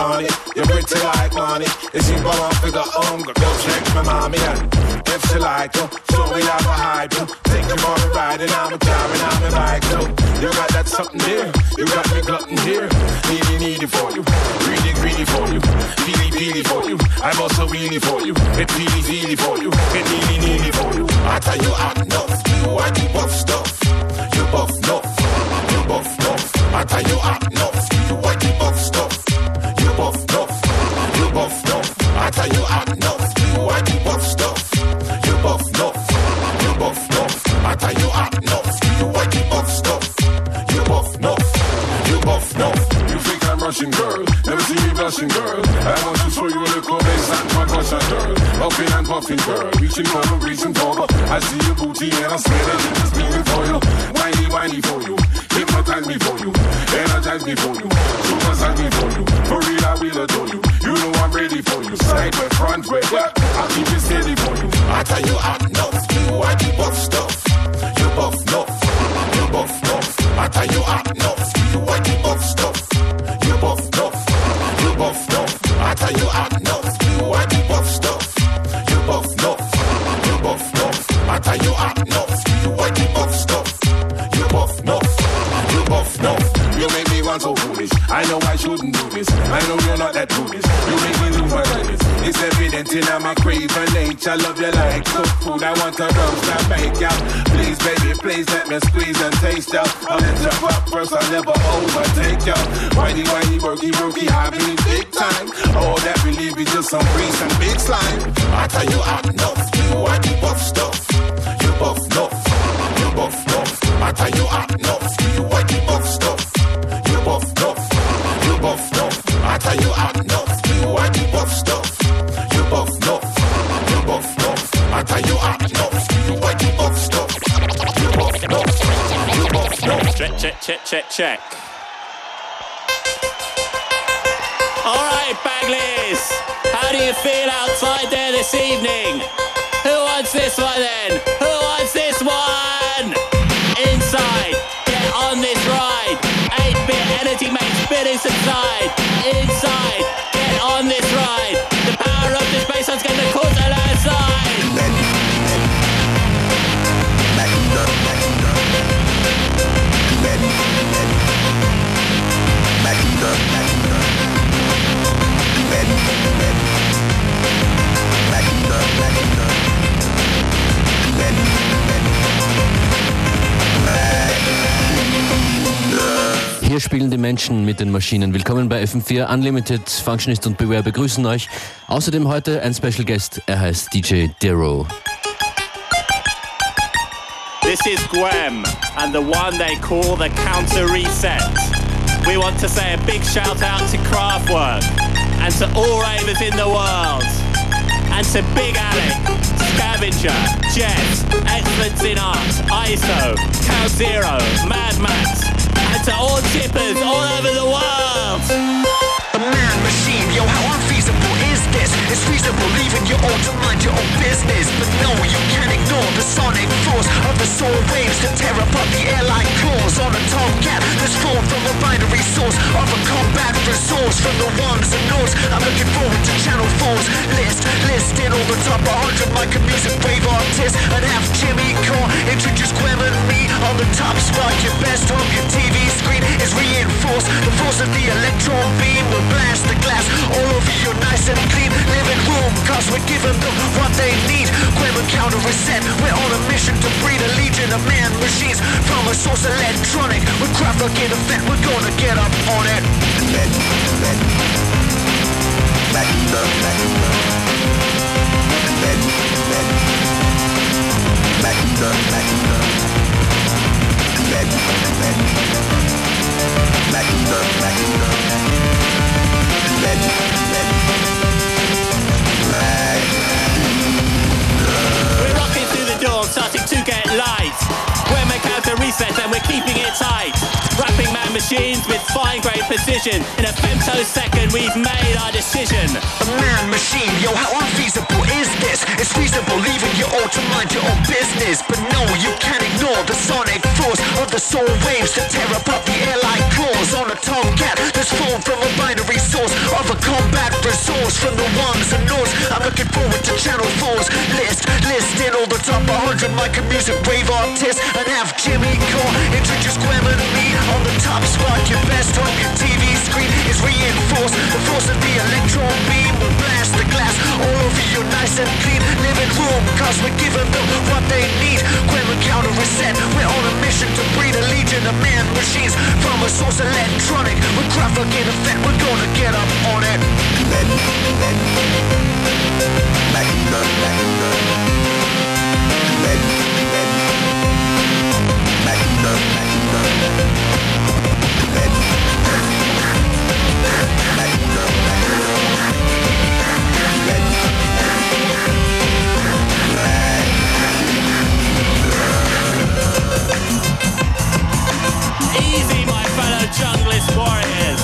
on it. You're pretty like money. Is she born figure home? Go check my mommy and if she like you, show me how to hide you. Take you for a ride and I'm a driving, I'm a bike too. You got that something there. You got me glutton here. Needy, needy for you. Greedy, greedy for you. Feely, feely for you. I'm also really for you. It feely, feely for you. It needy, needy for you. I tell you, I know you. I do buff stuff. You buff enough. You buff enough. I tell you, I know you. I do buff stuff. Girl. Puffing and puffing, girl. Reaching for the reaching for the. I see your booty and I swear that it is for you. Whiny, whiny for you. Hypnotize me for you. Energize me for you. Supersize me for you. For real, I will adore you. You know I'm ready for you. Side way, front way, yeah. I'll keep it steady for you. I tell you, I know you. I do buff stuff. You buff enough. You buff enough. I tell you, I know that foolish. You make me lose my limits. It's evident in my craven nature. Love you like cooked food. I want to roast and bake out. Please, baby, please let me squeeze and taste out. I'll let you pop first. I'll never overtake you. Whitey, whitey, worky, worky, been big time. All that believe is just some grease and big slime. I tell you, I know you. I do buff stuff. You buff enough. You buff enough. I tell you, I know Check, check, check. All right, Bagleys. How do you feel outside there this evening? Who wants this one then? Who wants this one? Inside, get on this ride. 8-bit energy makes spirits inside. Inside, get on this ride. Hier spielen die Menschen mit den Maschinen. Willkommen bei FM4 Unlimited. Functionist und Beware begrüßen euch. Außerdem heute ein Special Guest. Er heißt DJ Dero. This is Gwem and the one they call the counter reset. We want to say a big shout out to Kraftwerk and to all ravers in the world. And to Big Alec, Scavenger, Jet, Excellence in Art, ISO, Cal Zero, Mad Max, and to all chippers all over the world. A man yo, how unfeasible this? It's feasible leaving your own to mind your own business. But no, you can't ignore the sonic force of the soul waves that tear apart the air like claws on a tomcat that's formed from a binary source of a combat resource from the ones and noughts. I'm looking forward to Channel 4's list, listing all the top 100 mic and music wave artists and have Jimmy Carr introduce Gwem and me on the top spot. Your best on your TV screen is reinforced. The force of the electron beam will blast the glass all over your nice and clean living room. Cause we're giving them what they need. Gwem and counter reset. We're on a mission to breed a legion of man machines from a source electronic. With craft in effect, we're gonna get up on it. We're door, starting to get light. We're making out the reset and we're keeping it tight. Wrapping man machines with fine grained precision. In a femtosecond, we've made our decision. A man machine, yo, how unfeasible is this? It's feasible leaving you all to mind your own business. But no, you can't ignore the sonic force of the soul waves that tear apart the air like claws on a tomcat that's formed from a binary source of a combat resource from the ones and north. Top 100 mic and music rave artists and have Jimmy Carr introduce Gwem and me on the top spot. Your best on your TV screen is reinforced. The force of the electron beam will blast the glass all over your nice and clean living room. Cause we're giving them what they need. Gwem counter reset. We're on a mission to breed a legion of man machines from a source electronic. With graphicate effect, we're gonna get up on it. Easy, my fellow junglist warriors.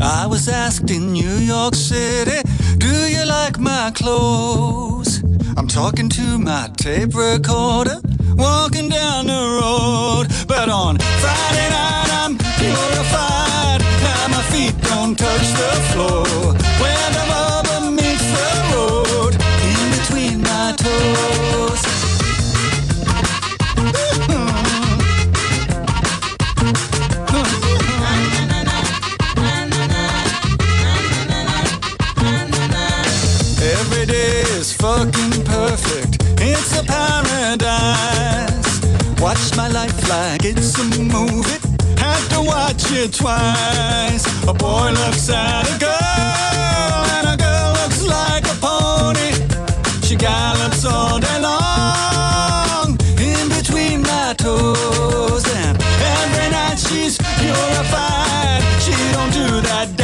I was, asked in New York City, do you like my clothes? I'm talking to my tape recorder, walking down the road. But on Friday night, I'm purified. Now my feet don't touch the floor. Where Watch my life like it's a movie. Have to watch it twice. A boy looks at a girl, and a girl looks like a pony. She gallops all day long in between my toes. And every night she's purified. She don't do that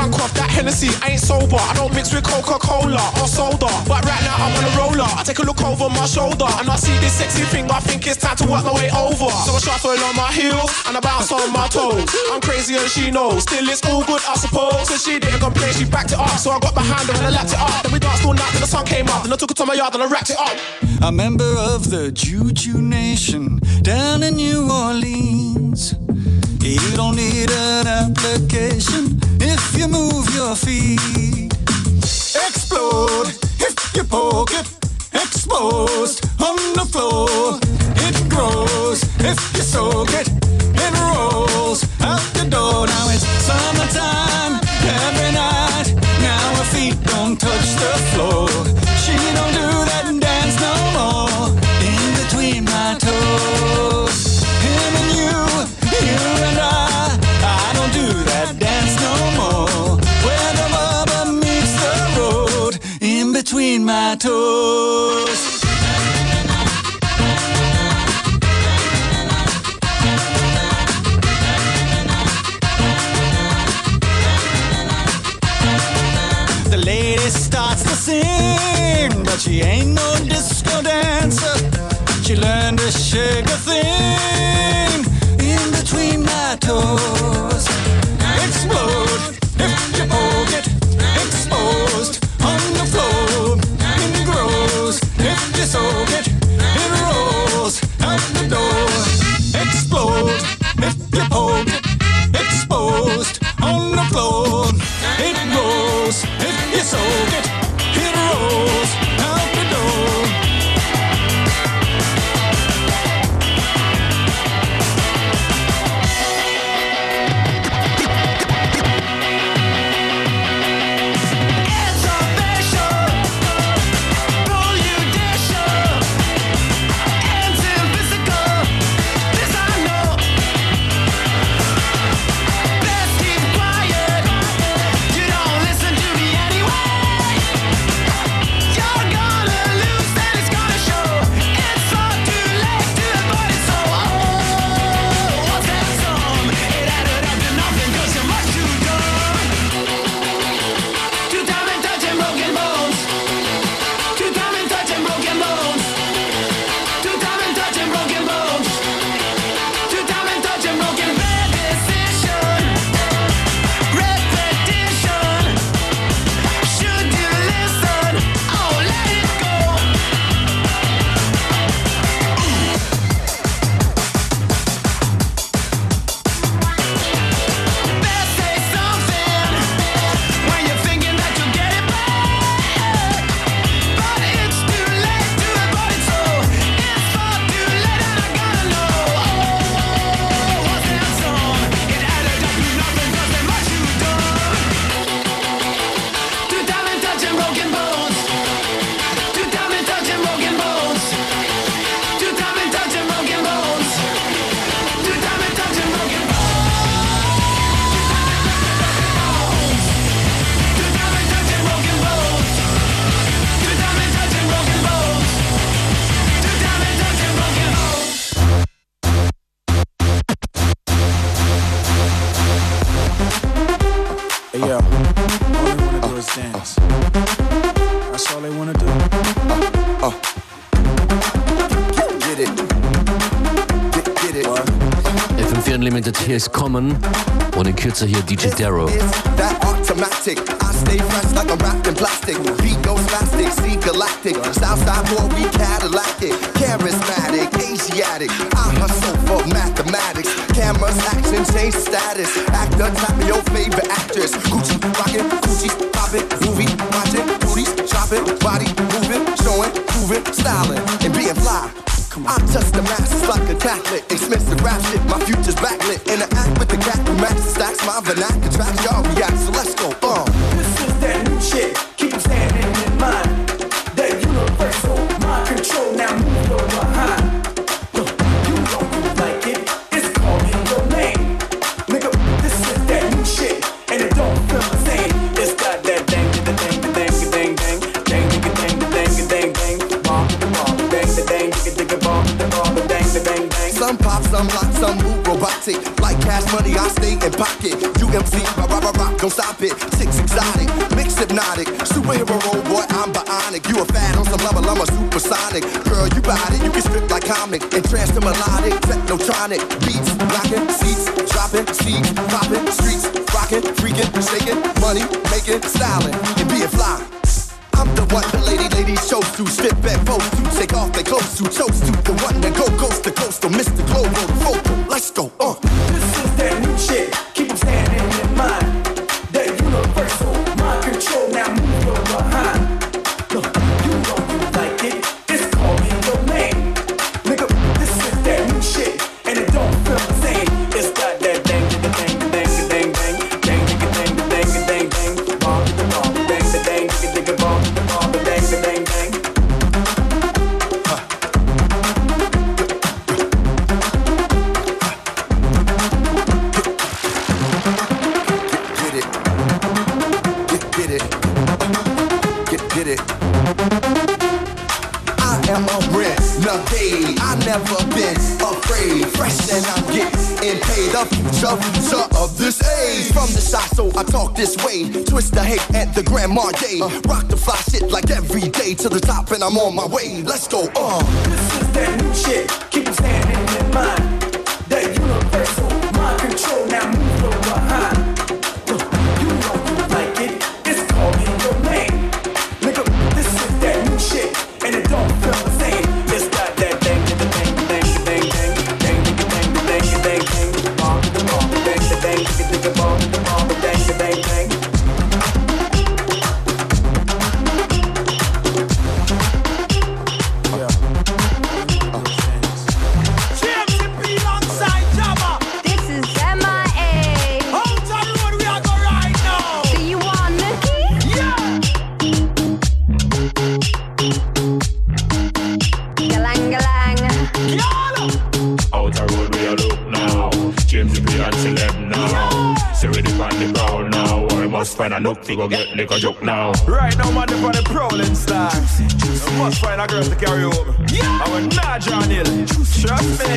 drunk off that Hennessy. I ain't sober. I don't mix with Coca-Cola or soda. But right now I'm on a roller. I take a look over my shoulder and I see this sexy thing. I think it's time to work my way over. So I shuffle on my heels and I bounce on my toes. I'm crazy and she knows. Still it's all good, I suppose. So she didn't complain. She backed it up. So I got behind her and I lapped it up. Then we danced all night till the sun came up. Then I took it to my yard and I wrapped it up. a member of the Juju Nation down in New Orleans. You don't need an application if you move your feet. Explode if you poke it. Exposed on the floor. It grows if you soak it. FM4 Unlimited, hier ist Common und in Kürzer hier DJ Darrow. Automatic. I stay fresh like I'm wrapped in plastic. Beat goes spastic, see galactic. Style, style, boy, we Cadillacic. Charismatic, Asiatic. I hustle for mathematics. Cameras, action, change status. Actor, tap me your favorite actress. Gucci, rockin', Gucci, poppin', movie, watching, booties, chopping, body moving, showing, proving, styling, and being fly. I'm just a masses like a Catholic. Expensive rap shit, my future's backlit. Interact with the cat who matches stacks, my vernacular tracks, y'all react, so let's go. Uh. This is that new shit. Like cash money, I stay in pocket. UMC, rock, rock, rock, rock, don't stop it. Six exotic, mix hypnotic. Superhero role, boy, I'm bionic. You a fan on some level, I'm a supersonic. Girl, you body, you can strip like comic. And trance to melodic, technotronic. Beats, blocking, seats, dropping, seeds, popping, streets, rocking, freaking, shaking, money, making, styling, and being fly. I'm the one the lady ladies chose to Strip back pose to Take off their clothes to Chose to The one that go coast to coast Or Mr. my day. Rock the fly shit like every day to the top, and I'm on my way. Let's go. Uh. This is that new shit. fi go get liquor joke now. Right now, man, they're the prowling star. You must find a girl to carry home. Yeah. I will not John Hill. Trust me.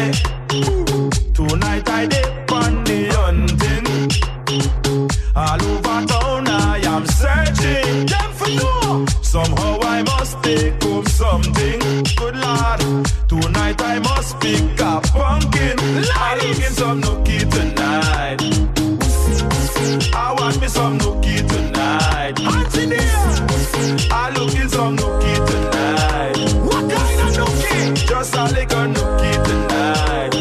Tonight I dip on the hunting. All over town I am searching. Them for you. Somehow I must take home something. Good lad. Tonight I must pick a pumpkin. I'm looking some nookie tonight. I want me some nookie tonight. Engineer, I looking some nookie tonight. What kind of nookie? Just a little nookie tonight.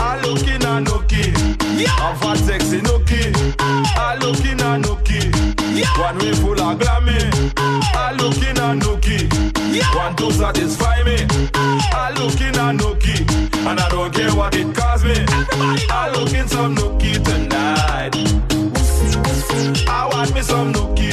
I looking a nookie. Yeah. A fat sexy nookie. I looking a nookie. Yeah. One way full of glamour. I looking a nookie. Yeah. Want to satisfy me. I looking a nookie, and I don't care what it costs me. I looking some nookie tonight. I want me some nookie.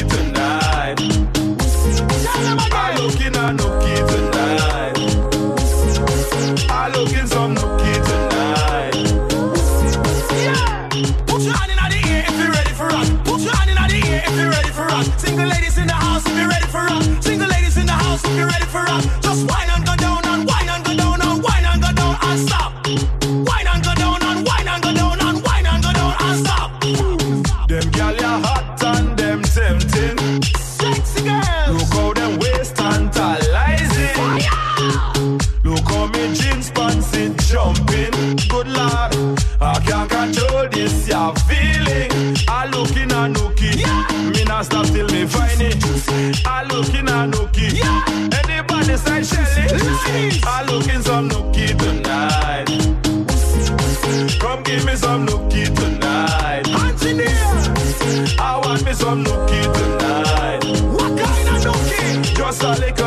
a feeling. I look in a nookie. Yeah. Me not stop till me find it. I look in a nookie. Yeah. Anybody say Shelly? I look in some nookie tonight. Come give me some nookie tonight. Engineer. I want me some nookie tonight. What kind of nookie? Just a little.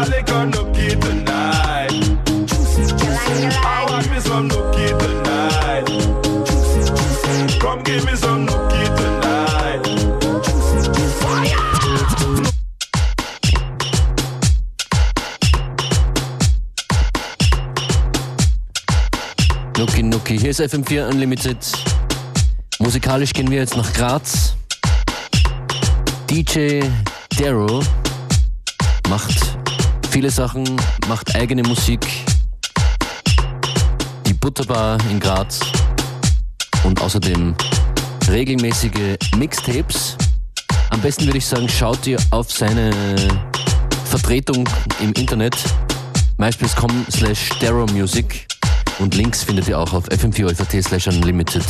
a liquor nookie tonight. I want me some nookie tonight. Come give me some nookie Nuki Nuki, hier ist FM4 Unlimited. Musikalisch gehen wir jetzt nach Graz. DJ Daryl macht viele Sachen, macht eigene Musik. Die Butterbar in Graz und außerdem regelmäßige Mixtapes. Am besten würde ich sagen, schaut ihr auf seine Vertretung im Internet myspace.com slash Music und Links findet ihr auch auf fm4 slash unlimited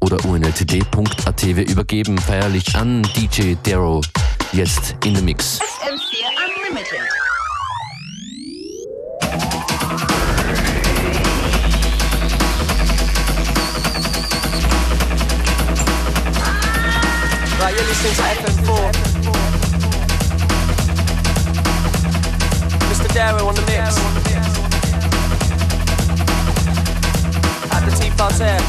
oder unltd.at. Wir übergeben feierlich an DJ Darrow jetzt in the Mix. FM4 Unlimited. Listening to FM4. Mr. Darrow on the mix. At the Tea Parterre.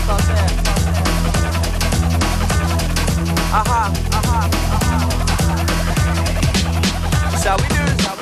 Aha, aha, aha. We do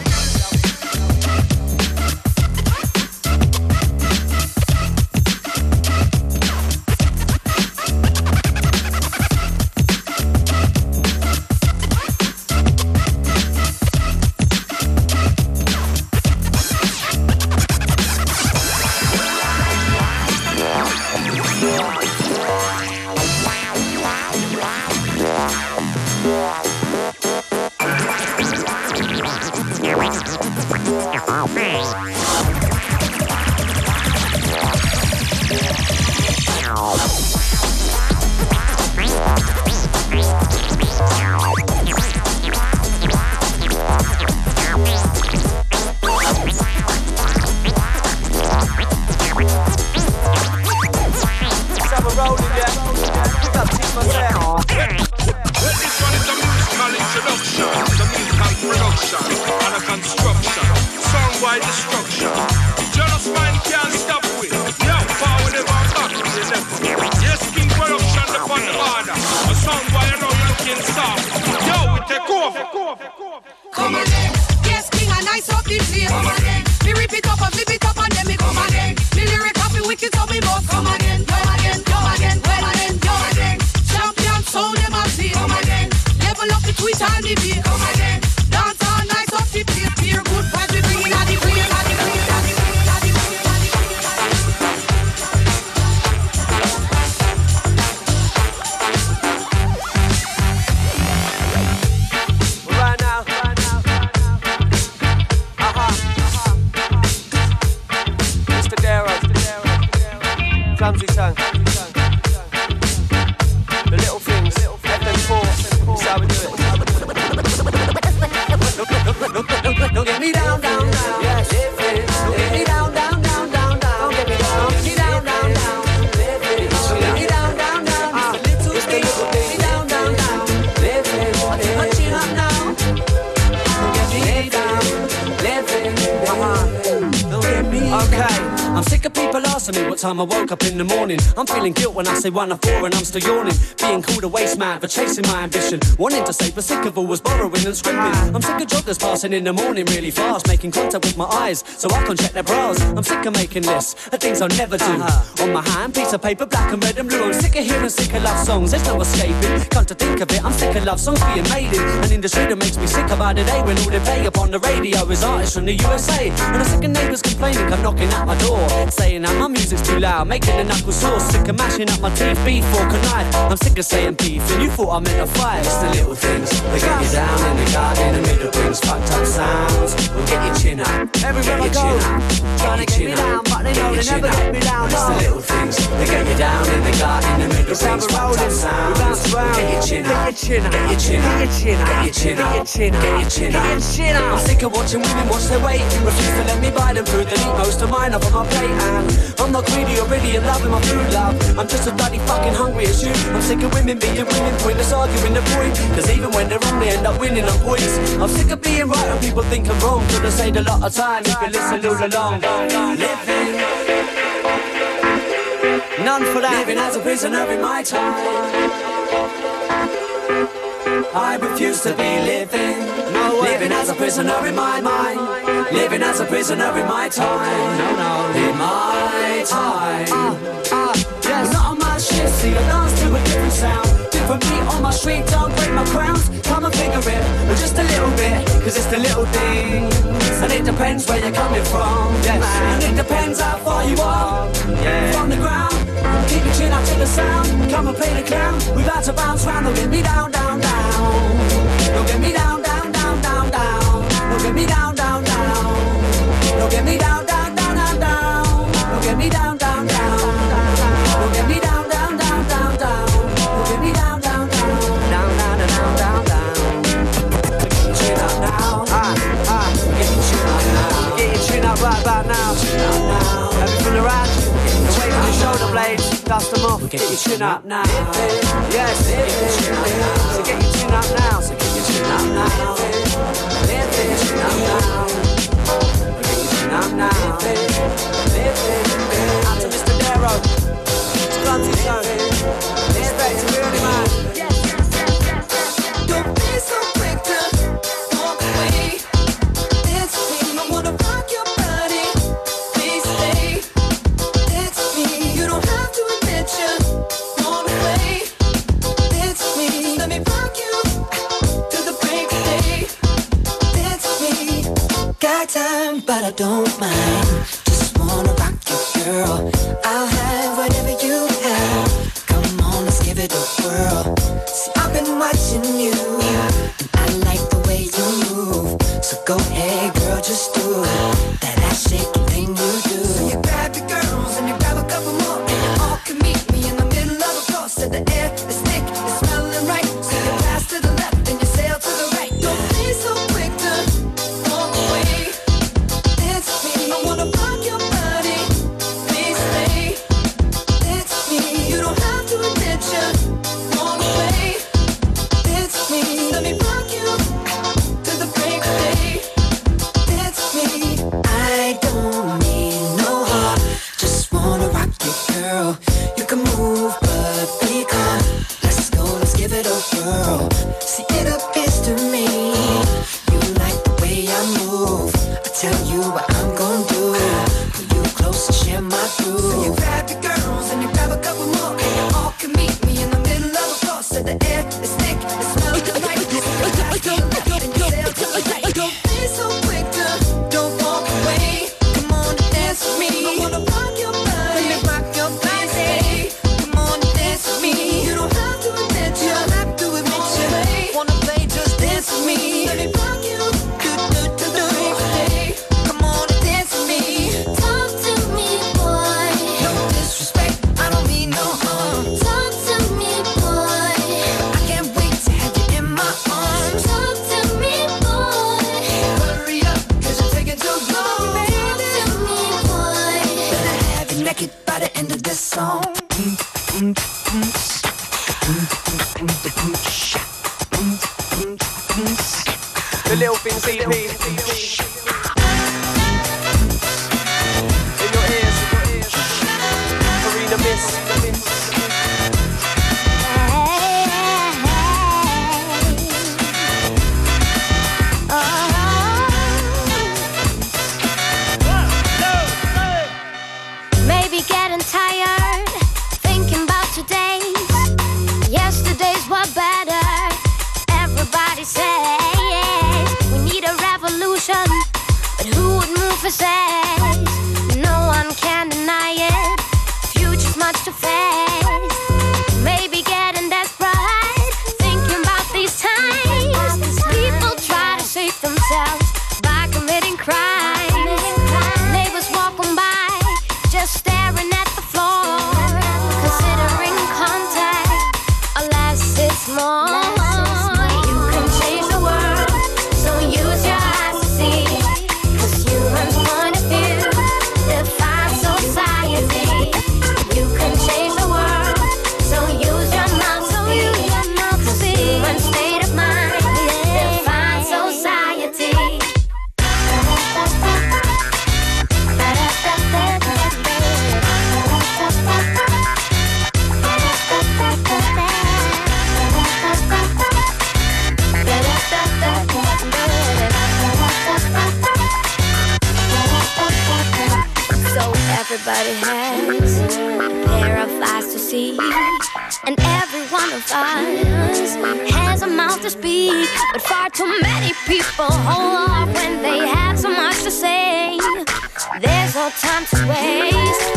me what time I woke up in the morning. I'm feeling guilt when I say one or four and I'm still yawning. Being called a waste man for chasing my ambition. Wanting to save, but sick of always borrowing and scrimping. I'm sick of joggers passing in the morning really fast, making contact with my eyes so I can check their bras. I'm sick of making lists of things I'll never do. Uh-huh. On my hand, piece of paper, black and red and blue. I'm sick of hearing sick of love songs. There's no escaping. Come to think of it, I'm sick of love songs being made in an industry that makes me sick about the day when all they play upon the radio is artists from the USA. And I'm sick of neighbours complaining, come knocking at my door, saying that my music's too loud, making the knuckles sore. Sick of mashing up my teeth, beef or connive. I'm sick of saying beef, and you thought I meant a fight. It's the little things that get you down in the garden, the middle brings fucked up sounds. Will get your chin up, everywhere I go, trying to get me down, but they know they never get me down. It's the little things that get you down in the garden, the middle brings fucked up sounds. Get your chin up, get your chin up, get your chin up, get your chin up, get your chin up, get your chin up, get your chin up. I'm sick of watching women watch their weight, refuse to let me buy them food. They eat most of mine up on my plate, and I'm not greedy or really in love with my food, love. I'm just as bloody fucking hungry as you. I'm sick of women being women, pointless arguing the point. Cause even when they're wrong, they end up winning on points. I'm sick of being right and people think I'm wrong. Could have saved a lot of time if you listen all along. Living None for that. Living as a prisoner in my time. I refuse to be living. No way. Living as a prisoner in my mind. Living as a prisoner in my time. No, no. In my time. Uh, uh, yes. Not on my shit, see, I dance to a different sound. Different beat on my street, don't break my crowns. Come and figure it, but just a little bit, cause it's the little things. And it depends where you're coming from. Yes. And it depends how far you are Yeah. from the ground. Keep your chin up to the sound. Come and play the clown. We about to bounce round. Don't get me down, down, down. Don't get me down, down, down, down, down. Don't get me down. Don't get me down, down, down, down, down. Don't get me down, down, down. Don't get me down, down, down, down, down. Don't get me down, down, down. Down, down, down, down, down. Get your chin up now. Ah, ah. Get your chin up now. Get your chin up right about now. Everything around you. Away from your shoulder blades. Dust them off. Get your chin up now. Yes. So get your chin up now. So get your chin up now. Get your chin up now. Your chin up now. Out to Mr. Darrow. Clumsy Zone. Respect to really man. Got time, but I don't mind. Just wanna rock you, girl. I'll have whatever you have. Come on, let's give it a whirl. See, I've been watching you, The little things EP. Everybody has a pair of eyes to see, and every one of us has a mouth to speak. But far too many people hold off when they have so much to say. There's no time to waste,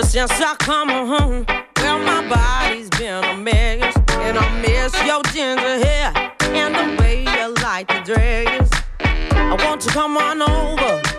Cause since I come home, well, my body's been a mess. And I miss your ginger hair and the way you like to dress. I want you to come on over.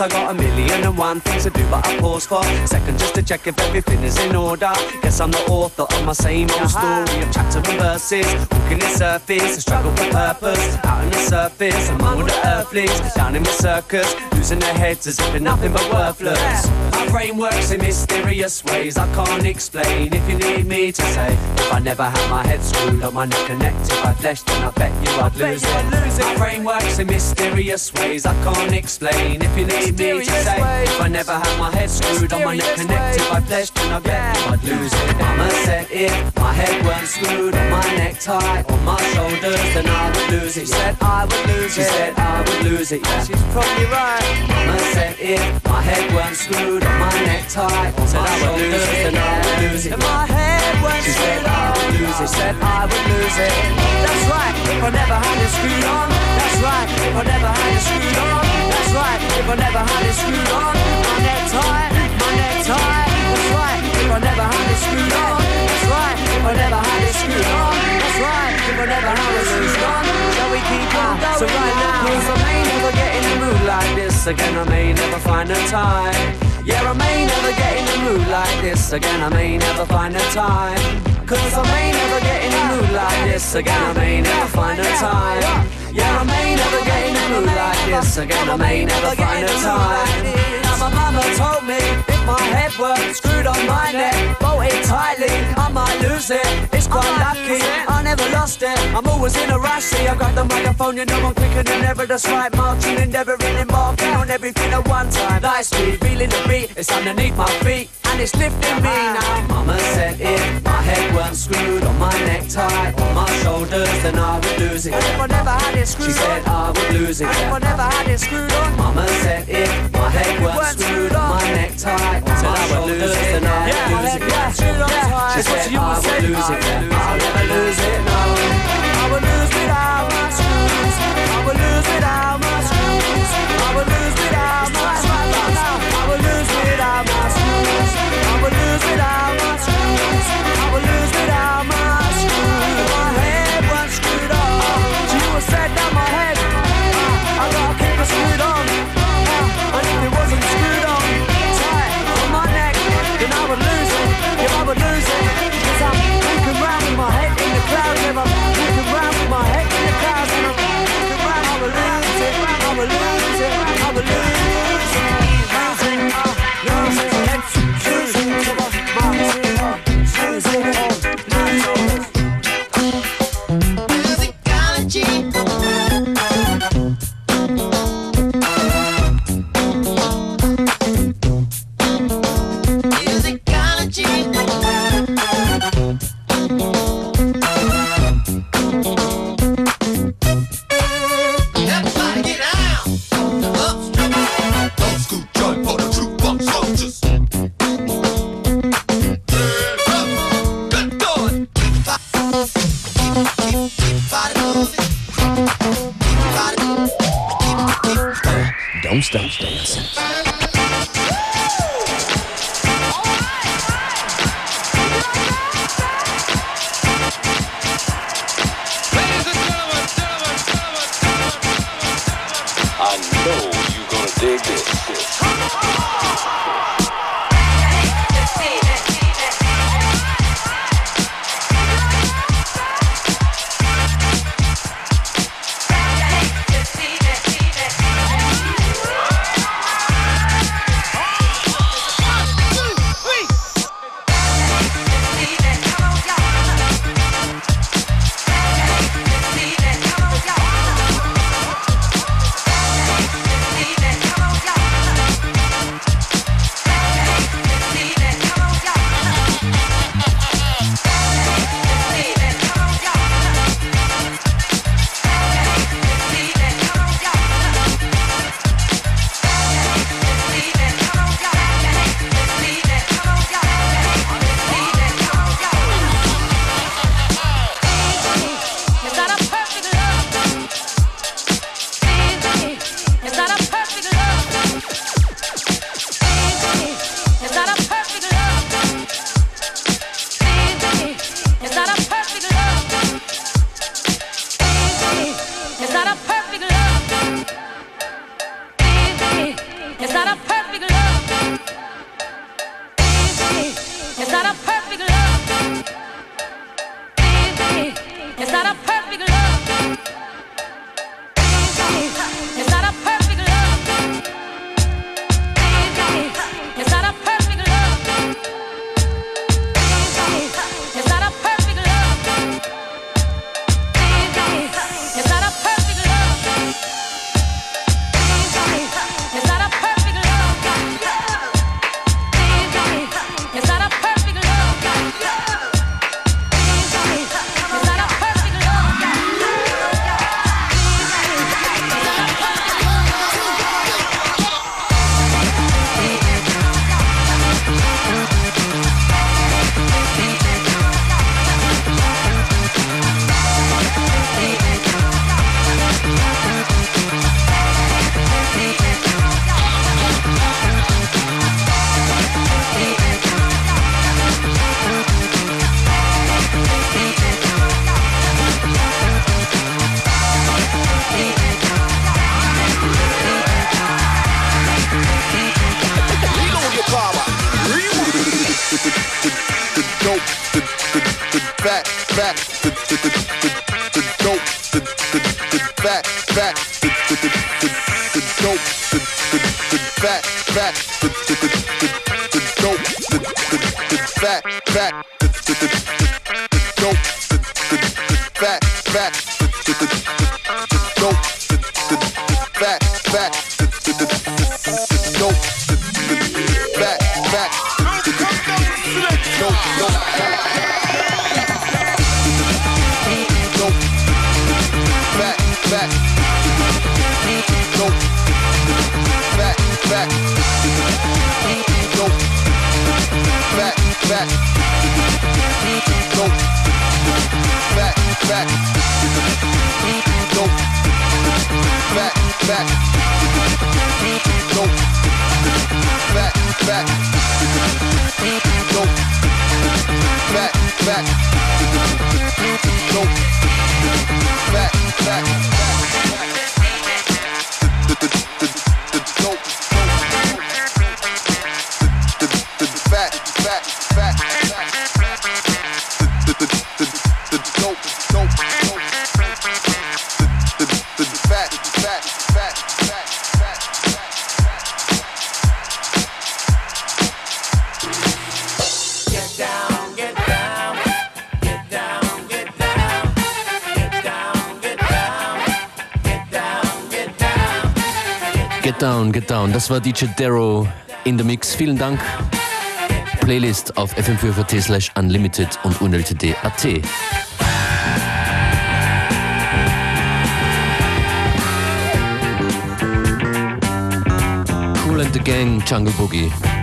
I got a million and one things to do, but I pause for a second just to check if everything is in order. Guess I'm the author of my same old uh-huh. story of chapter and verses. Walking the surface, a struggle for purpose. Out on the surface, among all the earthlings. Down in my circus, losing their heads as if they're nothing but worthless. Brain works in mysterious ways I can't explain. If you need me to say, if I never had my head screwed on my neck connected by flesh, then I bet you I'd lose it. My brain works in mysterious ways I can't explain. If you need me to say, if I never had my head screwed on my neck connected by flesh, then I bet you I'd lose it. Mama said if my head weren't screwed on my necktie, on my shoulders, then I would lose it. She said I would lose it. She said I would lose it. Yeah, she's probably right. Mama said if my head weren't screwed on my necktie, on my shoulders, then I would lose it. If my head weren't she said I would lose it. Said I would lose it. That's right. If I never had it screwed on. That's right. If I never had it screwed on. That's right. If I never had it screwed on. My necktie, my necktie. That's right. If I never had it screwed on. That's right. If I never had it screwed on. That's right. If I never had it screwed on. Shall we keep on going So right now, cause I may never get in the mood like this again. I may never find the time. Yeah, I may never get in the mood like this again. I may never find the time. Cause I may never get in the mood like this again. I may never find the time. Yeah, I may never get in the mood like this again. I may never find the time. Now my mama told me my head were screwed on my neck, bolted tightly, I might lose it. It's quite lucky, I never lost it. I'm always in a rush. See, I got the microphone, you know I'm quicker than ever. That's right, marching, endeavoring, embarking on everything at one time. Light speed, feeling the beat, it's underneath my feet, and it's lifting me now. Mama said if my head weren't screwed on my necktie, on my shoulders, then I would lose it. If I never had it screwed she said I would lose it. If I never had it screwed on, Mama said if my head weren't screwed on my necktie, then I would Dig this. Back. Go. Back. Back. Go. Back. Back. Go. Back. Back. War DJ Darrow in the Mix. Vielen Dank. Playlist auf fm4.at slash unlimited und unltd.at. Cool and the Gang, Jungle Boogie.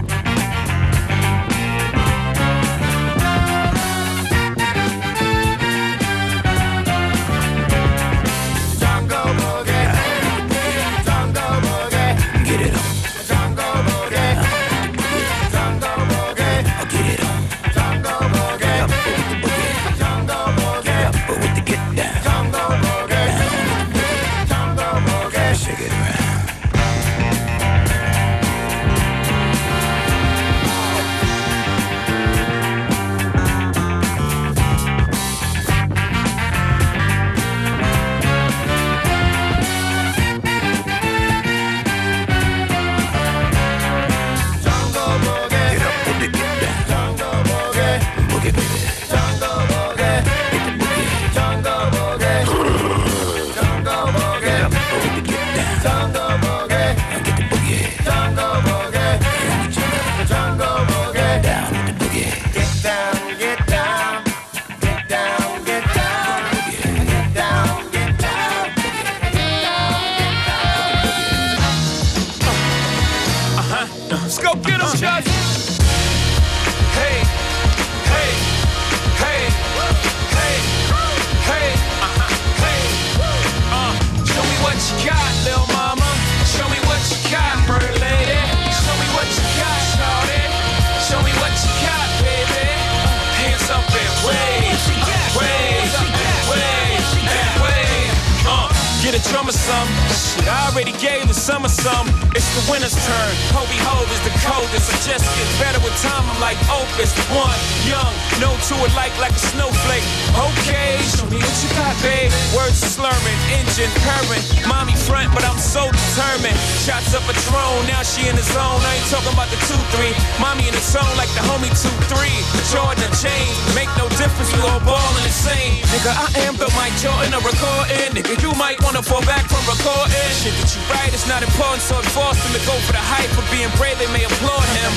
Lord forced him to go for the hype, but being brave, they may applaud him.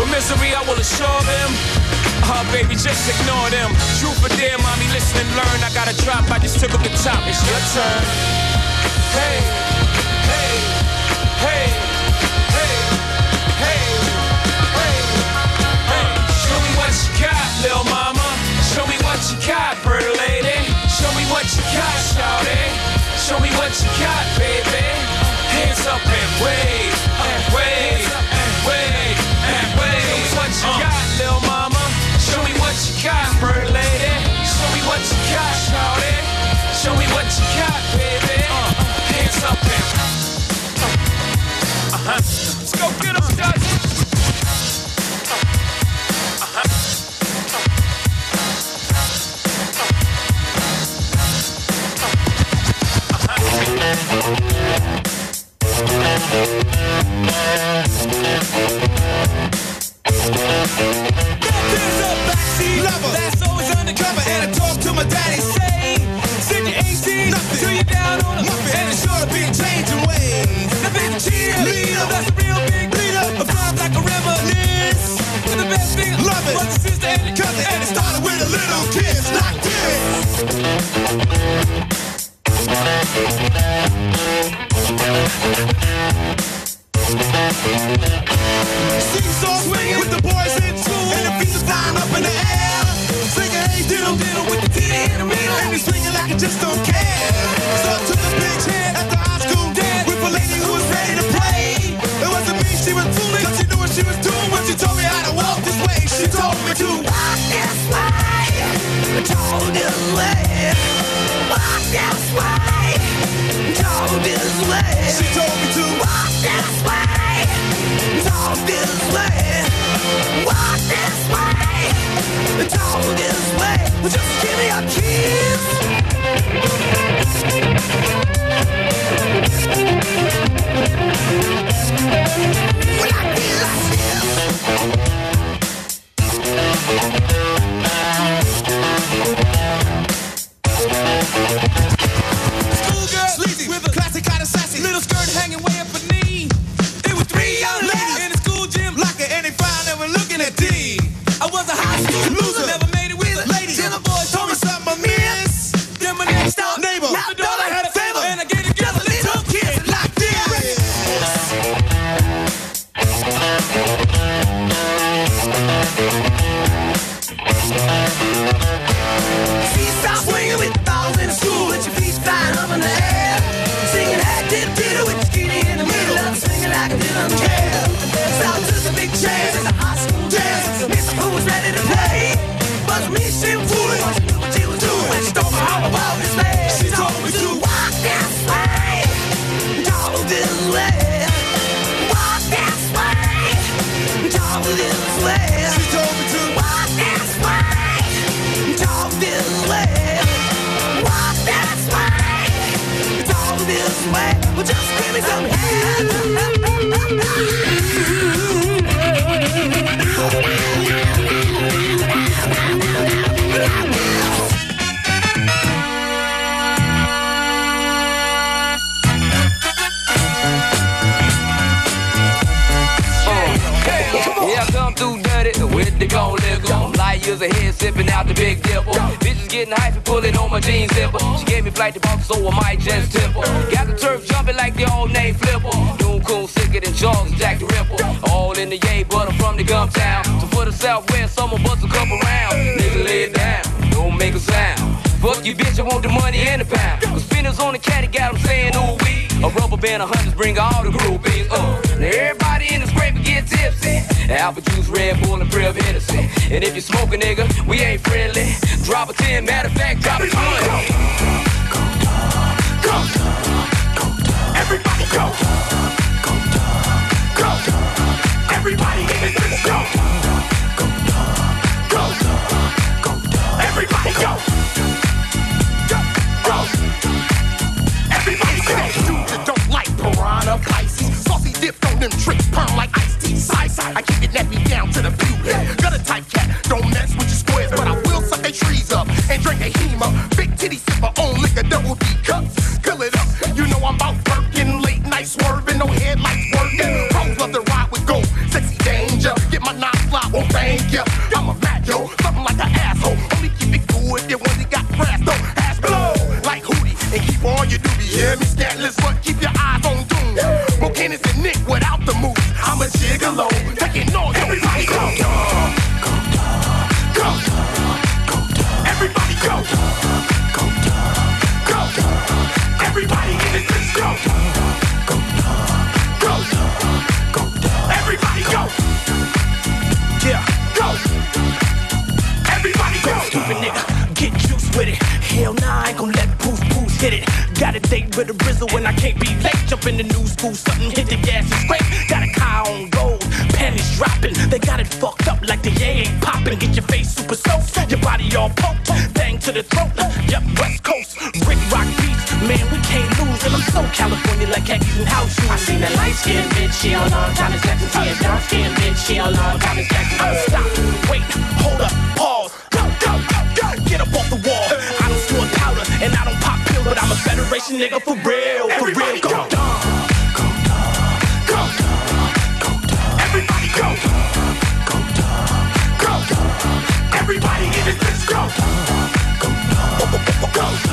But misery, I will assure them. Ah, oh, baby, just ignore them. True for dear, mommy, listen and learn. I got to drop, I just took up the top. It's your turn. Hey, hey, hey, hey, hey, hey. Show me what you got, little mama. Show me what you got, pretty lady. Show me what you got, shawty. Show me what you got, baby hands up and wave, and wave, and wave, and wave. Show me what you uh. got, little mama. Show me what you got, bird lady. Show me what you got, shawty. Show me what you got, baby. Uh. Hands up and uh. huh. Let's go get them, Dutch. Thank you. Thank Way. Walk this way. Talk this way. Well, just give me some Yeah, with the gold liquor. Light years ahead, sipping out the big dipper. Bitches getting hyped, pulling on my jeans zipper. She gave me flight to Boston, so I might just tip her. Got the turf jumping like the old name Flipper. Doom cool, sicker than Charles and Jack the Ripper. All in the yay, but I'm from the gum town. So for the southwest, someone bust a couple rounds. Nigga, lay it down, don't make a sound. Fuck you, bitch, I want the money and the pound. Cause spinners on the caddy got 'em saying, ooh, wee. A rubber band of hundreds bring all the groupies. Uh. Now everybody in the scraper get tipsy. Apple juice, Red Bull, and Prev Hennessy. And if you smoke a nigga, we ain't friendly. Drop a 10, matter of fact, drop a 20. Everybody go. Go. Go. Everybody in this bitch go. Go. Them tricks, perm like iced tea. Side side, I keep it nappy down to the pubes. Gutter type cat, don't mess with your squares, but I will suck they trees up and drink a hema. Big titty sipper on liquor, double D cups. Fill it up, you know I'm about working. Late night swerving, no headlights working. Pros love to ride with gold, sexy danger. Get my nine slot, won't thank ya. I'm a mad yo, something like an asshole. Only keep it cool if you only got brass though. Ass blow like Hootie and keep on your doobie. Hear me, Everybody go. Go, go, go, everybody go. Go, go, go. Everybody go. Yeah, go. Everybody go. Stupid nigga, get juice with it. Hell nah, I ain't gon' let poof poofs hit it. Got a date with a brizzle when I can't be late. Jump in the new school, something hit the gas and scrape. Got a car on gold, panties dropping. They got it fucked up like the yay ain't popping. Get your face super soaked, your body all poked. Bang to the throat, yep, West Coast. Rick Rock beats, man, we can't lose. And I'm so California like khakis and house shoes. I seen that light skinned bitch, she on all time is Jackson. See a dark skinned bitch, she on all time is Jackson. Stop, wait, hold up, nigga for real, for real. Go, go, go, go, go, everybody go, go, go, everybody in this bitch go, go, go, go, everybody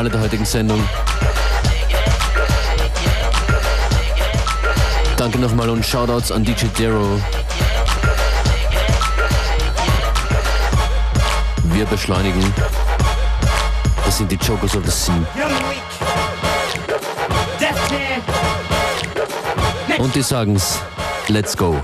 Finale der heutigen Sendung. Danke nochmal und Shoutouts an DJ Dero. Wir beschleunigen. Das sind die Jokers of the Sea. Und die sagen's, let's go.